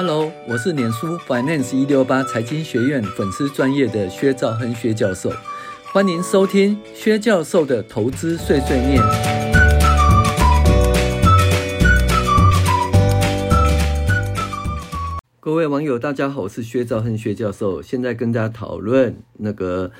Hello，我是脸书 Finance 一六八财经学院粉丝专业的薛兆亨薛教授，欢迎收听薛教授的投资碎碎念。各位网友，大家好，我是薛兆亨薛教授，现在跟大家讨论那个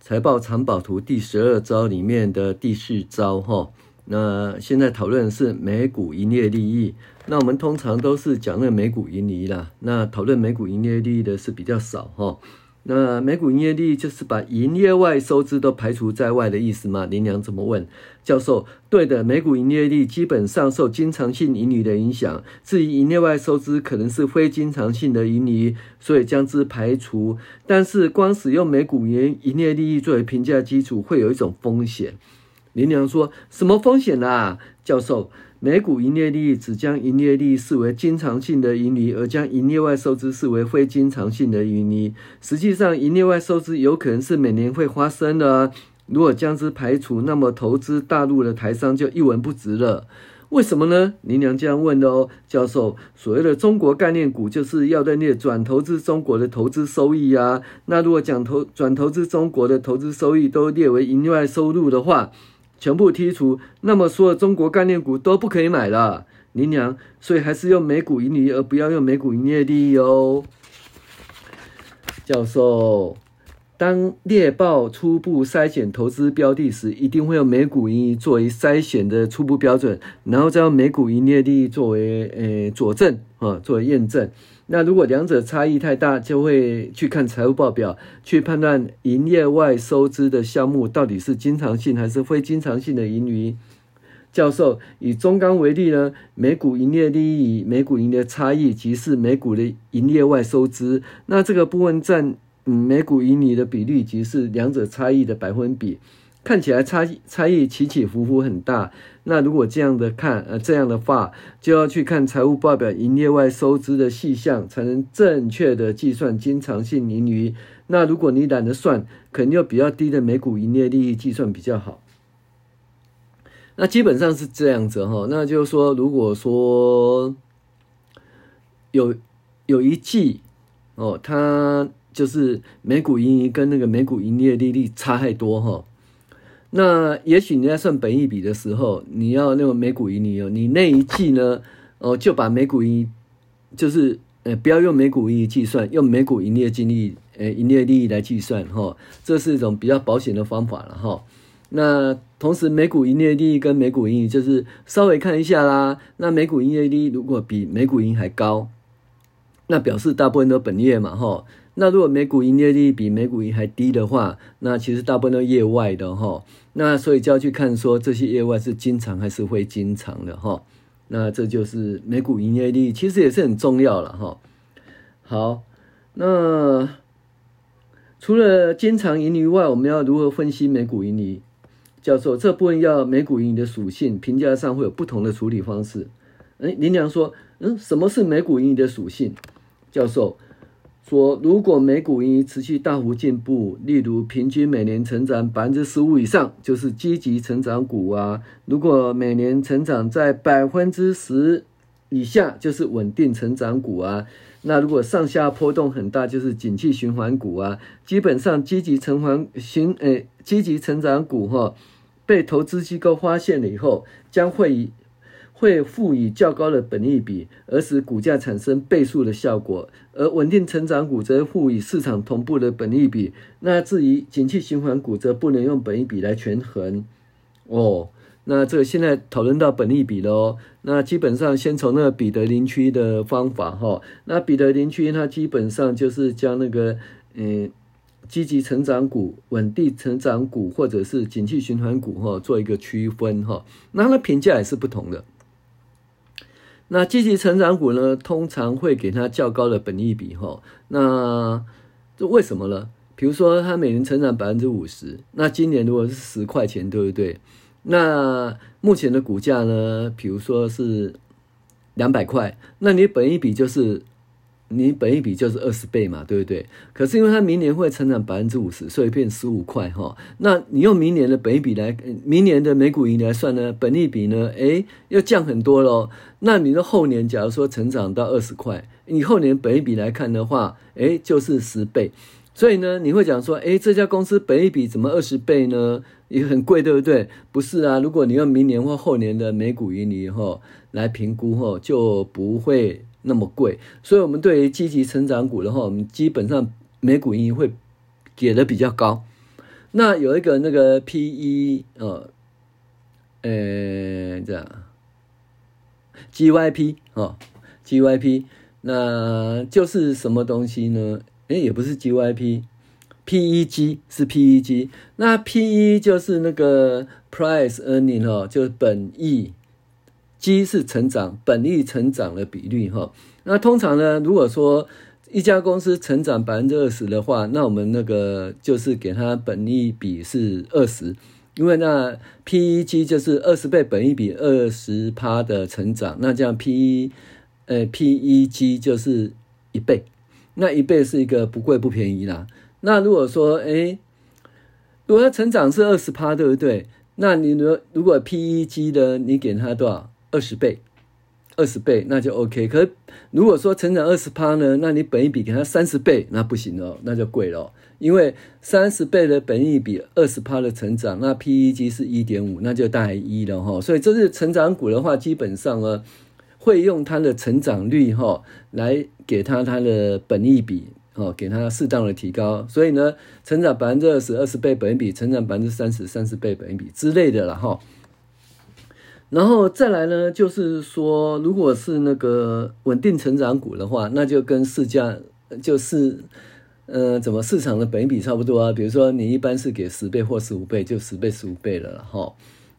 财报藏宝图第十二招里面的第四招哈。那现在讨论的是每股营业利益。那我们通常都是讲那个每股盈利啦。那讨论每股营业利益的是比较少哈。那每股营业利益就是把营业外收支都排除在外的意思吗？林良怎么问？教授，对的，每股营业利益基本上受经常性盈余的影响。至于营业外收支可能是非经常性的盈余，所以将之排除。但是光使用每股营营业利益作为评价基础，会有一种风险。林良说：“什么风险啊？”教授。每股营业利益只将营业利益视为经常性的盈余，而将营业外收支视为非经常性的盈余。实际上，营业外收支有可能是每年会发生的。啊如果将之排除，那么投资大陆的台商就一文不值了。为什么呢？林良这样问的哦，教授。所谓的中国概念股，就是要认列转投资中国的投资收益啊。那如果讲投转投资中国的投资收益都列为营业外收入的话，全部剔除，那么所有中国概念股都不可以买了，林娘，所以还是用每股盈利，而不要用每股营业利益哦。教授，当猎豹初步筛选投资标的时，一定会用每股盈利作为筛选的初步标准，然后再用每股营业利益作为呃佐证啊，作为验证。那如果两者差异太大，就会去看财务报表，去判断营业外收支的项目到底是经常性还是非经常性的盈余。教授以中钢为例呢，每股营业利益、每股盈利的差异即是每股的营业外收支，那这个部分占嗯每股盈利的比率即是两者差异的百分比。看起来差异差异起起伏伏很大。那如果这样的看，呃，这样的话，就要去看财务报表营业外收支的细项，才能正确的计算经常性盈余。那如果你懒得算，肯定用比较低的每股营业利益计算比较好。那基本上是这样子哈。那就是说，如果说有有一季哦，它就是每股盈余跟那个每股营业利率差太多哈。那也许你在算本益比的时候，你要那个每股盈利哦，你那一季呢，哦就把每股盈，就是呃不要用每股盈利计算，用每股营业净利，呃营业利益来计算哈，这是一种比较保险的方法了哈。那同时每股营业利益跟每股盈利就是稍微看一下啦，那每股营业利益如果比每股盈还高，那表示大部分都本业嘛哈。那如果每股营业利比每股盈还低的话，那其实大部分都业外的哈。那所以就要去看说这些业外是经常还是会经常的哈。那这就是每股营业利，其实也是很重要了哈。好，那除了经常盈余外，我们要如何分析每股盈余？教授，这部分要每股盈余的属性评价上会有不同的处理方式。哎，林良说，嗯，什么是每股盈余的属性？教授。说，如果美股盈余持续大幅进步，例如平均每年成长百分之十五以上，就是积极成长股啊；如果每年成长在百分之十以下，就是稳定成长股啊。那如果上下波动很大，就是景气循环股啊。基本上，积极成环循诶，积极成长股哈，被投资机构发现了以后，将会以。会赋予较高的本益比，而使股价产生倍数的效果；而稳定成长股则赋予市场同步的本益比。那至于景气循环股，则不能用本益比来权衡。哦，那这现在讨论到本益比喽。那基本上先从那个彼得林区的方法哈。那彼得林区它基本上就是将那个嗯积极成长股、稳定成长股或者是景气循环股哈做一个区分哈。那它的评价也是不同的。那积极成长股呢，通常会给它较高的本益比哈。那这为什么呢？比如说它每年成长百分之五十，那今年如果是十块钱，对不对？那目前的股价呢，比如说是两百块，那你本益比就是你本益比就是二十倍嘛，对不对？可是因为它明年会成长百分之五十，所以变十五块哈。那你用明年的本益比来，明年的每股盈来算呢，本益比呢，诶，又降很多喽。那你的后年假如说成长到二十块，你后年本益比来看的话，诶，就是十倍。所以呢，你会讲说，诶，这家公司本益比怎么二十倍呢？也很贵，对不对？不是啊，如果你用明年或后年的每股盈利哈来评估哈，就不会。那么贵，所以我们对于积极成长股的话，我们基本上每股盈会给的比较高。那有一个那个 P E 呃，呃，这样 G Y P 哦，G Y P，那就是什么东西呢？诶，也不是 G Y P，P E G 是 P E G，那 P E 就是那个 Price Earning 哦，就是本益。G 是成长，本益成长的比率哈。那通常呢，如果说一家公司成长百分之二十的话，那我们那个就是给它本益比是二十，因为那 PEG 就是二十倍本益比二十趴的成长，那这样 P 呃 PEG 就是一倍，那一倍是一个不贵不便宜啦。那如果说哎，如果它成长是二十趴，对不对？那你如如果 PEG 的你给它多少？二十倍，二十倍那就 OK。可如果说成长二十趴呢，那你本一比给它三十倍，那不行哦，那就贵了。因为三十倍的本一比二十趴的成长，那 PEG 是一点五，那就大于一了哈。所以这是成长股的话，基本上呢会用它的成长率哈来给它它的本一比哦，给它适当的提高。所以呢，成长百分之二十，二十倍本益比；成长百分之三十，三十倍本益比之类的了哈。然后再来呢，就是说，如果是那个稳定成长股的话，那就跟市价就是，呃，怎么市场的本比差不多啊？比如说你一般是给十倍或十五倍，就十倍十五倍了哈。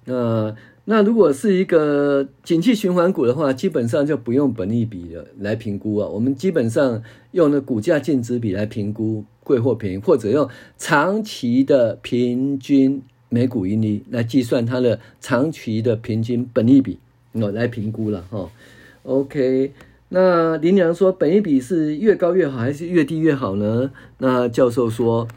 那那如果是一个景气循环股的话，基本上就不用本益比的来评估啊。我们基本上用那股价净值比来评估贵或便宜，或者用长期的平均。每股盈利来计算它的长期的平均本益比，哦，来评估了哈。OK，那林良说本益比是越高越好，还是越低越好呢？那教授说，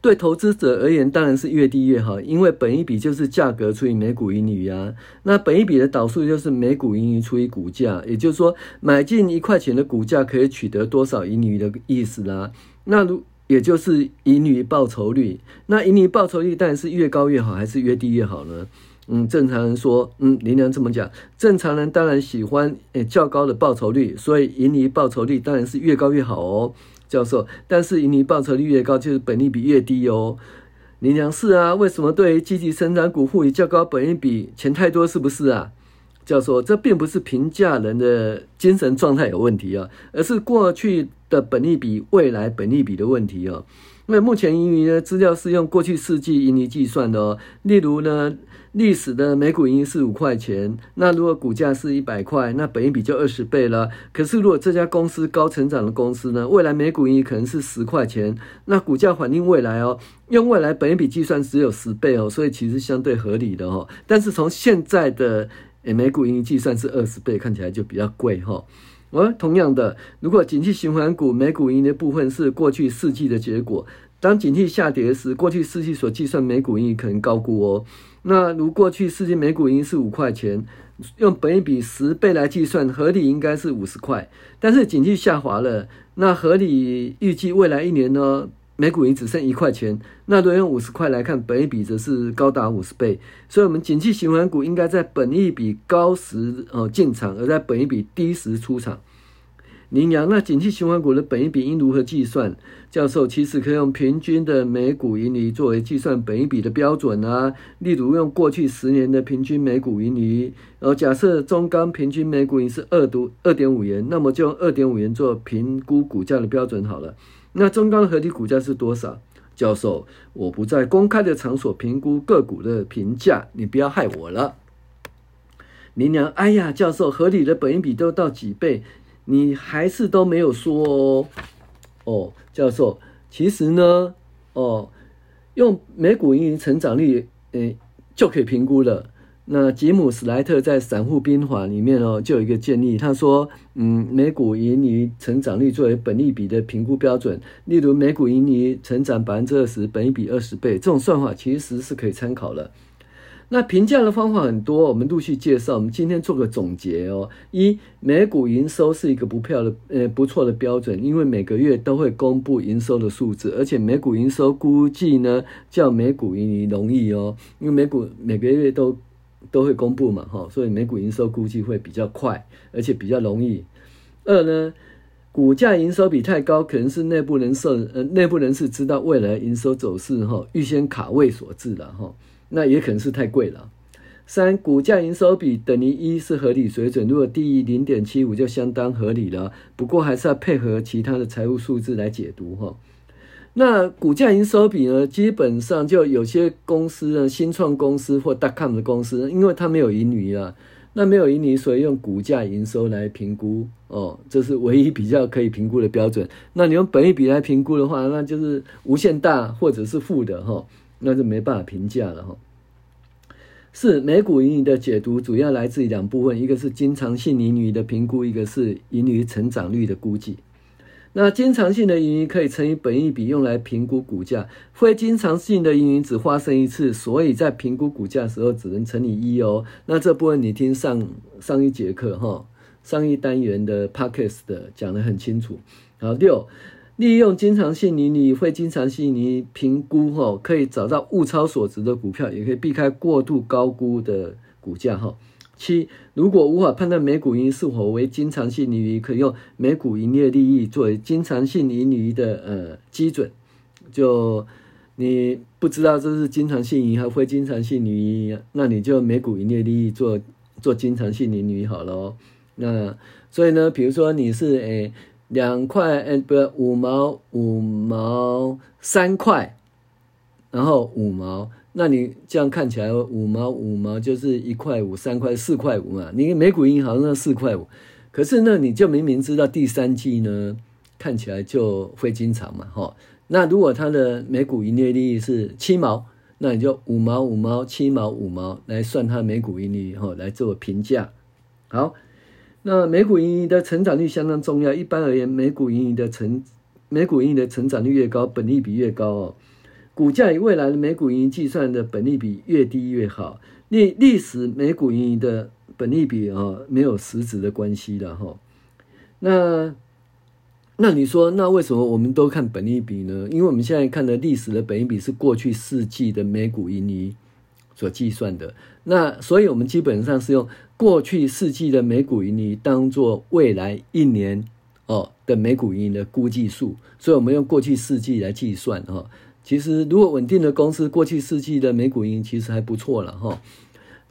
对投资者而言，当然是越低越好，因为本益比就是价格除以每股盈余啊。那本益比的导数就是每股盈余除以股价，也就是说，买进一块钱的股价可以取得多少盈余的意思啦。那如也就是盈余报酬率，那盈余报酬率当然是越高越好，还是越低越好呢？嗯，正常人说，嗯，林良这么讲，正常人当然喜欢诶较高的报酬率，所以盈余报酬率当然是越高越好哦，教授。但是盈余报酬率越高，就是本益比越低哦。林良是啊，为什么对于积极生长股赋予较高本益比，钱太多是不是啊？叫做，这并不是评价人的精神状态有问题啊，而是过去的本利比、未来本利比的问题哦。因为目前盈余呢，资料是用过去四季盈余计算的哦。例如呢，历史的每股盈余是五块钱，那如果股价是一百块，那本益比就二十倍了。可是如果这家公司高成长的公司呢，未来每股盈余可能是十块钱，那股价反映未来哦，用未来本益比计算只有十倍哦，所以其实相对合理的哦。但是从现在的诶，每股盈余计算是二十倍，看起来就比较贵哈。而同样的，如果景气循环股每股盈余的部分是过去四季的结果，当景气下跌时，过去四季所计算每股盈余可能高估哦。那如过去四季每股盈余是五块钱，用本一比十倍来计算，合理应该是五十块。但是景气下滑了，那合理预计未来一年呢？每股盈只剩一块钱，那如果用五十块来看，本益比则是高达五十倍。所以，我们景气循环股应该在本益比高时呃进场，而在本益比低时出场。羚羊，那景气循环股的本益比应如何计算？教授其实可以用平均的每股盈余作为计算本益比的标准啊。例如用过去十年的平均每股盈余，呃，假设中钢平均每股盈是二度二点五元，那么就用二点五元做评估股价的标准好了。那中钢的合理股价是多少？教授，我不在公开的场所评估个股的评价，你不要害我了。林娘，哎呀，教授，合理的本益比都到几倍，你还是都没有说哦。哦，教授，其实呢，哦，用每股盈余成长率，诶，就可以评估了。那吉姆·史莱特在《散户兵法》里面哦，就有一个建议，他说，嗯，每股盈余成长率作为本利比的评估标准，例如每股盈余成长百分之二十，本利比二十倍，这种算法其实是可以参考的。那评价的方法很多，我们陆续介绍。我们今天做个总结哦。一，每股营收是一个不票的呃不错的标准，因为每个月都会公布营收的数字，而且每股营收估计呢较每股盈余容易哦，因为每股每个月都都会公布嘛哈，所以每股营收估计会比较快，而且比较容易。二呢，股价营收比太高，可能是内部人士呃内部人士知道未来营收走势哈，预先卡位所致了哈。那也可能是太贵了。三，股价营收比等于一是合理水准，如果低于零点七五就相当合理了。不过还是要配合其他的财务数字来解读哈。那股价营收比呢，基本上就有些公司呢，新创公司或 dotcom 的公司，因为它没有盈余啊，那没有盈余，所以用股价营收来评估哦，这是唯一比较可以评估的标准。那你用本益比来评估的话，那就是无限大或者是负的哈。那就没办法评价了哈。是每股盈余的解读主要来自于两部分，一个是经常性盈余的评估，一个是盈余成长率的估计。那经常性的盈余可以乘以本益比用来评估股价，非经常性的盈余只发生一次，所以在评估股价的时候只能乘以一哦。那这部分你听上上一节课哈，上一单元的 Podcast 的讲得很清楚。好，六。利用经常性盈余、非经常性盈余评估，哈，可以找到物超所值的股票，也可以避开过度高估的股价，哈。七，如果无法判断每股盈是否为经常性盈余，可用每股营业利益作为经常性盈余的呃基准。就你不知道这是经常性盈还非经常性盈余，那你就每股营业利益做做经常性盈余好了。那所以呢，比如说你是诶。两块，哎，不五毛，五毛三块，然后五毛，那你这样看起来，五毛五毛就是一块五，三块四块五嘛。你每股盈好像四块五，可是呢，你就明明知道第三季呢，看起来就会经常嘛，哈。那如果它的每股营业利益是七毛，那你就五毛五毛七毛五毛来算它每股盈利，哈，来做评价，好。那每股盈余的成长率相当重要。一般而言，每股盈余的成每股盈余的成长率越高，本利比越高哦。股价与未来的每股盈余计算的本利比越低越好。历历史每股盈余的本利比啊，没有实质的关系的哈。那那你说，那为什么我们都看本利比呢？因为我们现在看的历史的本利比是过去四季的每股盈余所计算的。那所以我们基本上是用。过去四季的每股盈余当做未来一年哦的每股盈余的估计数，所以我们用过去四季来计算哈。其实如果稳定的公司，过去四季的每股盈其实还不错了哈。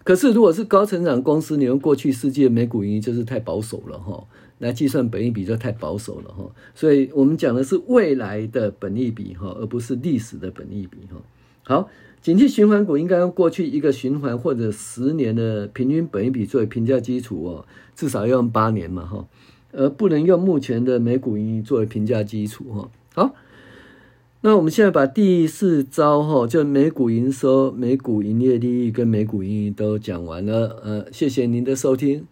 可是如果是高成长公司，你用过去四季的每股盈就是太保守了哈，来计算本益比就太保守了哈。所以我们讲的是未来的本益比哈，而不是历史的本益比哈。好。景气循环股应该用过去一个循环或者十年的平均本益比作为评价基础哦，至少要用八年嘛哈，而不能用目前的每股盈作为评价基础哈。好，那我们现在把第四招哈，就每股营收、每股营业利益跟每股盈余都讲完了，呃，谢谢您的收听。